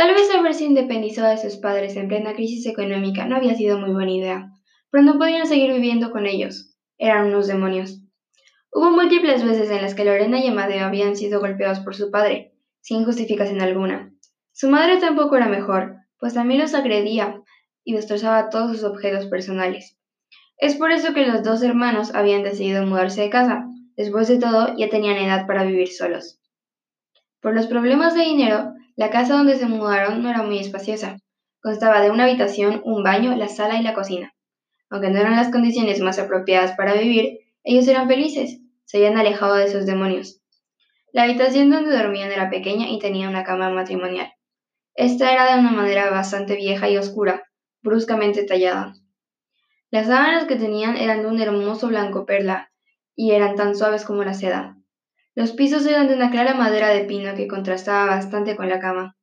Tal vez haberse independizado de sus padres en plena crisis económica no había sido muy buena idea, pero no podían seguir viviendo con ellos. Eran unos demonios. Hubo múltiples veces en las que Lorena y Amadeo habían sido golpeados por su padre, sin justificación alguna. Su madre tampoco era mejor, pues también los agredía y destrozaba todos sus objetos personales. Es por eso que los dos hermanos habían decidido mudarse de casa. Después de todo, ya tenían edad para vivir solos. Por los problemas de dinero, la casa donde se mudaron no era muy espaciosa. Constaba de una habitación, un baño, la sala y la cocina. Aunque no eran las condiciones más apropiadas para vivir, ellos eran felices, se habían alejado de sus demonios. La habitación donde dormían era pequeña y tenía una cama matrimonial. Esta era de una manera bastante vieja y oscura, bruscamente tallada. Las sábanas que tenían eran de un hermoso blanco perla y eran tan suaves como la seda. Los pisos eran de una clara madera de pino que contrastaba bastante con la cama.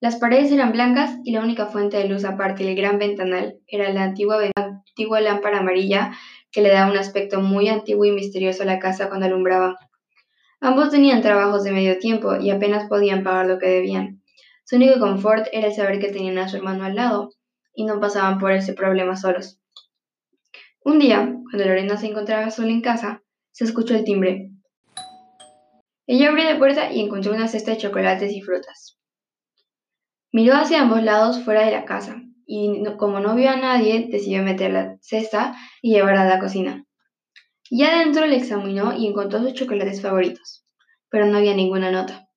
Las paredes eran blancas y la única fuente de luz aparte del gran ventanal era la antigua, antigua lámpara amarilla que le daba un aspecto muy antiguo y misterioso a la casa cuando alumbraba. Ambos tenían trabajos de medio tiempo y apenas podían pagar lo que debían. Su único confort era el saber que tenían a su hermano al lado y no pasaban por ese problema solos. Un día, cuando Lorena se encontraba sola en casa, se escuchó el timbre. Ella abrió la puerta y encontró una cesta de chocolates y frutas. Miró hacia ambos lados fuera de la casa y como no vio a nadie, decidió meter la cesta y llevarla a la cocina. Y adentro le examinó y encontró sus chocolates favoritos, pero no había ninguna nota.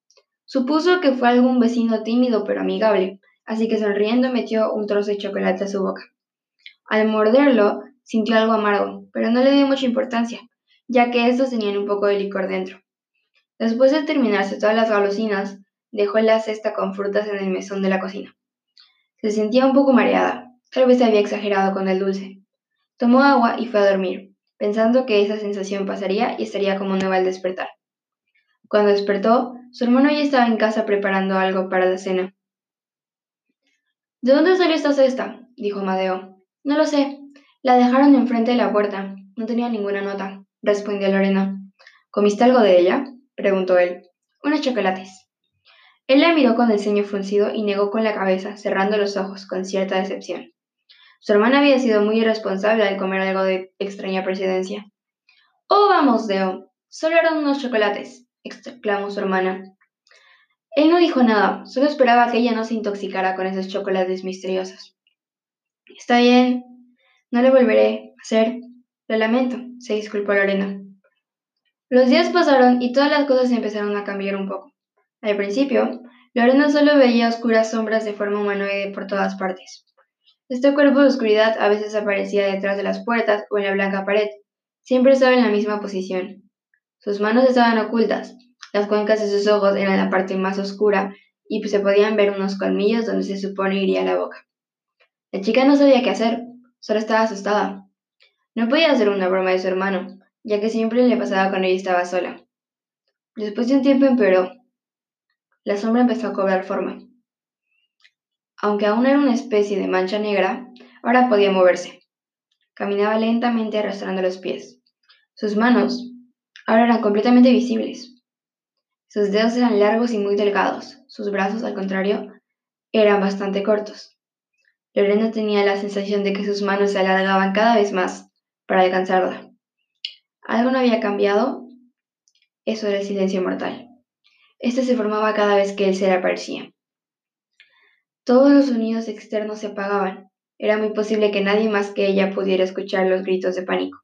Supuso que fue algún vecino tímido pero amigable, así que sonriendo metió un trozo de chocolate a su boca. Al morderlo, sintió algo amargo, pero no le dio mucha importancia, ya que estos tenían un poco de licor dentro. Después de terminarse todas las golosinas, dejó la cesta con frutas en el mesón de la cocina. Se sentía un poco mareada, tal vez había exagerado con el dulce. Tomó agua y fue a dormir, pensando que esa sensación pasaría y estaría como nueva al despertar. Cuando despertó, su hermano ya estaba en casa preparando algo para la cena. ¿De dónde salió esta cesta? dijo Madeo. No lo sé. La dejaron enfrente de la puerta. No tenía ninguna nota, respondió Lorena. ¿Comiste algo de ella? Preguntó él. Unos chocolates. Él la miró con el ceño fruncido y negó con la cabeza, cerrando los ojos con cierta decepción. Su hermana había sido muy irresponsable al comer algo de extraña precedencia. Oh, vamos, Deo. Solo eran unos chocolates, exclamó su hermana. Él no dijo nada, solo esperaba que ella no se intoxicara con esos chocolates misteriosos. Está bien, no lo volveré a hacer. Lo lamento, se disculpó Lorena. Los días pasaron y todas las cosas empezaron a cambiar un poco. Al principio, Lorena solo veía oscuras sombras de forma humanoide por todas partes. Este cuerpo de oscuridad a veces aparecía detrás de las puertas o en la blanca pared. Siempre estaba en la misma posición. Sus manos estaban ocultas, las cuencas de sus ojos eran la parte más oscura y se podían ver unos colmillos donde se supone iría la boca. La chica no sabía qué hacer, solo estaba asustada. No podía hacer una broma de su hermano, ya que siempre le pasaba cuando ella estaba sola. Después de un tiempo empeoró, la sombra empezó a cobrar forma. Aunque aún era una especie de mancha negra, ahora podía moverse. Caminaba lentamente arrastrando los pies. Sus manos ahora eran completamente visibles. Sus dedos eran largos y muy delgados. Sus brazos, al contrario, eran bastante cortos. Lorena tenía la sensación de que sus manos se alargaban cada vez más para alcanzarla. Algo no había cambiado. Eso era el silencio mortal. Este se formaba cada vez que el ser aparecía. Todos los sonidos externos se apagaban. Era muy posible que nadie más que ella pudiera escuchar los gritos de pánico.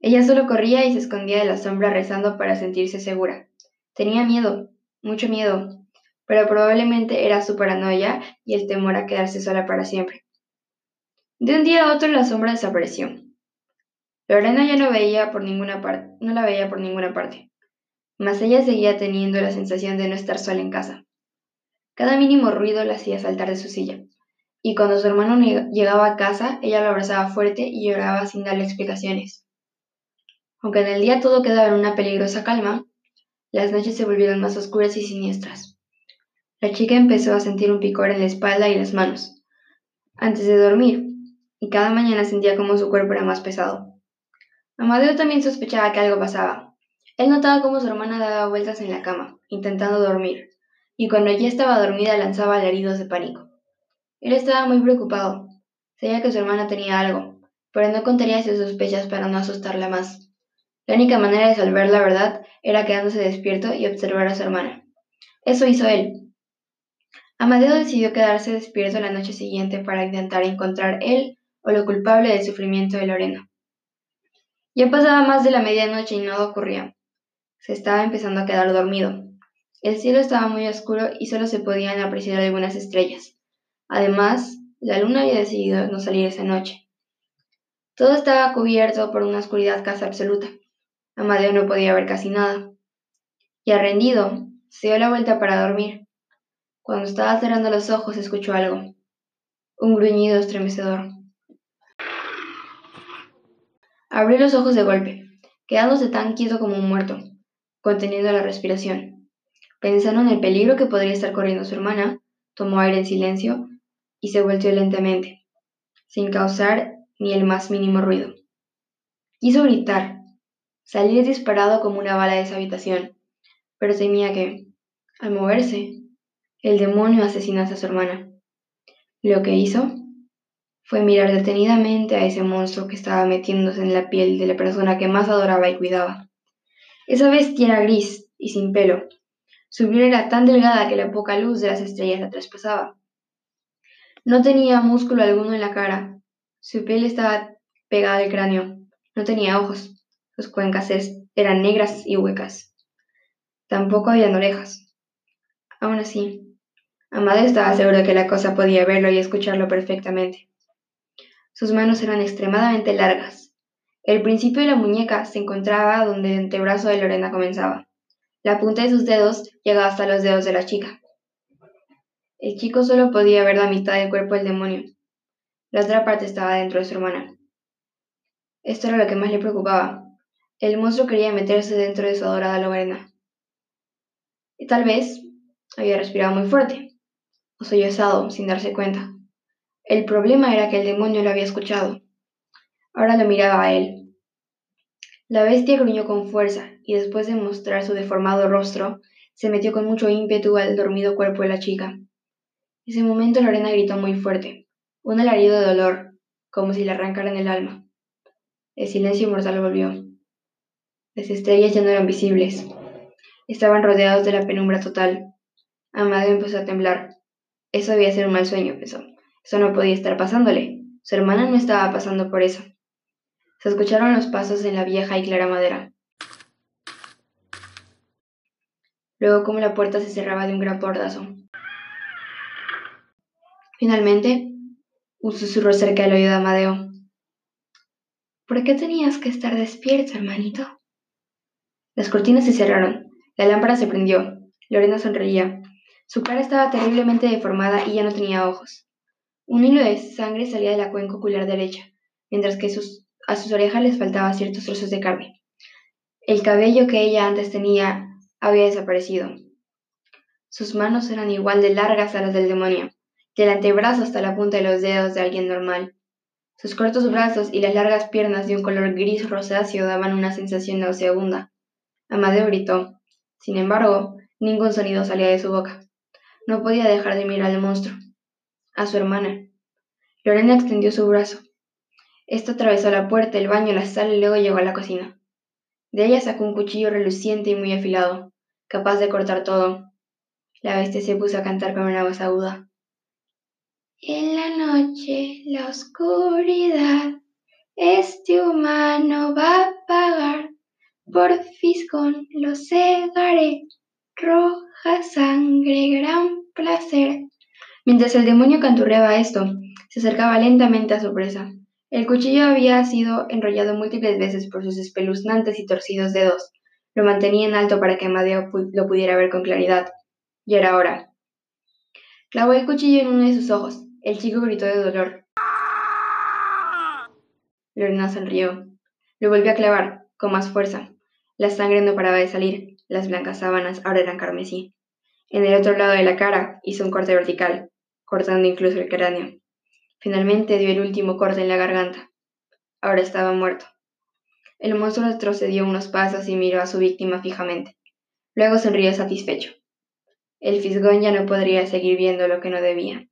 Ella solo corría y se escondía de la sombra rezando para sentirse segura. Tenía miedo, mucho miedo, pero probablemente era su paranoia y el temor a quedarse sola para siempre. De un día a otro la sombra desapareció. Lorena ya no veía por ninguna parte, no la veía por ninguna parte mas ella seguía teniendo la sensación de no estar sola en casa. Cada mínimo ruido la hacía saltar de su silla, y cuando su hermano llegaba a casa, ella lo abrazaba fuerte y lloraba sin darle explicaciones. Aunque en el día todo quedaba en una peligrosa calma, las noches se volvieron más oscuras y siniestras. La chica empezó a sentir un picor en la espalda y las manos, antes de dormir, y cada mañana sentía como su cuerpo era más pesado. Amadeo también sospechaba que algo pasaba, él notaba cómo su hermana daba vueltas en la cama, intentando dormir, y cuando ya estaba dormida lanzaba alaridos de pánico. Él estaba muy preocupado. Sabía que su hermana tenía algo, pero no contaría sus sospechas para no asustarla más. La única manera de saber la verdad era quedándose despierto y observar a su hermana. Eso hizo él. Amadeo decidió quedarse despierto la noche siguiente para intentar encontrar él o lo culpable del sufrimiento de Lorena. Ya pasaba más de la medianoche y nada ocurría. Se estaba empezando a quedar dormido. El cielo estaba muy oscuro y solo se podían apreciar algunas estrellas. Además, la luna había decidido no salir esa noche. Todo estaba cubierto por una oscuridad casi absoluta. Amadeo no podía ver casi nada. Ya rendido, se dio la vuelta para dormir. Cuando estaba cerrando los ojos escuchó algo. Un gruñido estremecedor. Abrió los ojos de golpe, quedándose tan quieto como un muerto, conteniendo la respiración. Pensando en el peligro que podría estar corriendo su hermana, tomó aire en silencio y se volteó lentamente, sin causar ni el más mínimo ruido. Quiso gritar, salir disparado como una bala de esa habitación, pero temía que, al moverse, el demonio asesinase a su hermana. Lo que hizo fue mirar detenidamente a ese monstruo que estaba metiéndose en la piel de la persona que más adoraba y cuidaba. Esa bestia era gris y sin pelo. Su piel era tan delgada que la poca luz de las estrellas la traspasaba. No tenía músculo alguno en la cara. Su piel estaba pegada al cráneo. No tenía ojos. Sus cuencas eran negras y huecas. Tampoco habían orejas. Aún así, Amadeo estaba seguro de que la cosa podía verlo y escucharlo perfectamente. Sus manos eran extremadamente largas. El principio de la muñeca se encontraba donde el antebrazo de Lorena comenzaba. La punta de sus dedos llegaba hasta los dedos de la chica. El chico solo podía ver la mitad del cuerpo del demonio. La otra parte estaba dentro de su hermana. Esto era lo que más le preocupaba. El monstruo quería meterse dentro de su adorada Lorena. Y tal vez había respirado muy fuerte, o sollozado sin darse cuenta. El problema era que el demonio lo había escuchado. Ahora lo miraba a él. La bestia gruñó con fuerza y después de mostrar su deformado rostro, se metió con mucho ímpetu al dormido cuerpo de la chica. En ese momento Lorena gritó muy fuerte, un alarido de dolor, como si le arrancaran el alma. El silencio mortal volvió. Las estrellas ya no eran visibles. Estaban rodeados de la penumbra total. Amadeo empezó a temblar. Eso debía ser un mal sueño, pensó. Eso no podía estar pasándole. Su hermana no estaba pasando por eso. Se escucharon los pasos en la vieja y clara madera. Luego como la puerta se cerraba de un gran portazo. Finalmente, un susurro cerca del oído de Amadeo. ¿Por qué tenías que estar despierto, hermanito? Las cortinas se cerraron. La lámpara se prendió. Lorena sonreía. Su cara estaba terriblemente deformada y ya no tenía ojos. Un hilo de sangre salía de la cuenca ocular derecha, mientras que a sus orejas les faltaban ciertos trozos de carne. El cabello que ella antes tenía había desaparecido. Sus manos eran igual de largas a las del demonio, del antebrazo hasta la punta de los dedos de alguien normal. Sus cortos brazos y las largas piernas de un color gris rosáceo daban una sensación nauseabunda. Amadeo gritó. Sin embargo, ningún sonido salía de su boca. No podía dejar de mirar al monstruo a su hermana. Lorena extendió su brazo. Esta atravesó la puerta, el baño, la sala y luego llegó a la cocina. De ella sacó un cuchillo reluciente y muy afilado, capaz de cortar todo. La bestia se puso a cantar con una voz aguda. En la noche, la oscuridad, este humano va a pagar. Por fiscón lo cegaré, roja sangre, gran placer. Mientras el demonio canturreaba esto, se acercaba lentamente a su presa. El cuchillo había sido enrollado múltiples veces por sus espeluznantes y torcidos dedos. Lo mantenía en alto para que Amadeo lo pudiera ver con claridad. Y era hora. Clavó el cuchillo en uno de sus ojos. El chico gritó de dolor. Lorena sonrió. Lo volvió a clavar, con más fuerza. La sangre no paraba de salir. Las blancas sábanas ahora eran carmesí. En el otro lado de la cara hizo un corte vertical cortando incluso el cráneo. Finalmente dio el último corte en la garganta. Ahora estaba muerto. El monstruo retrocedió unos pasos y miró a su víctima fijamente. Luego sonrió satisfecho. El fisgón ya no podría seguir viendo lo que no debía.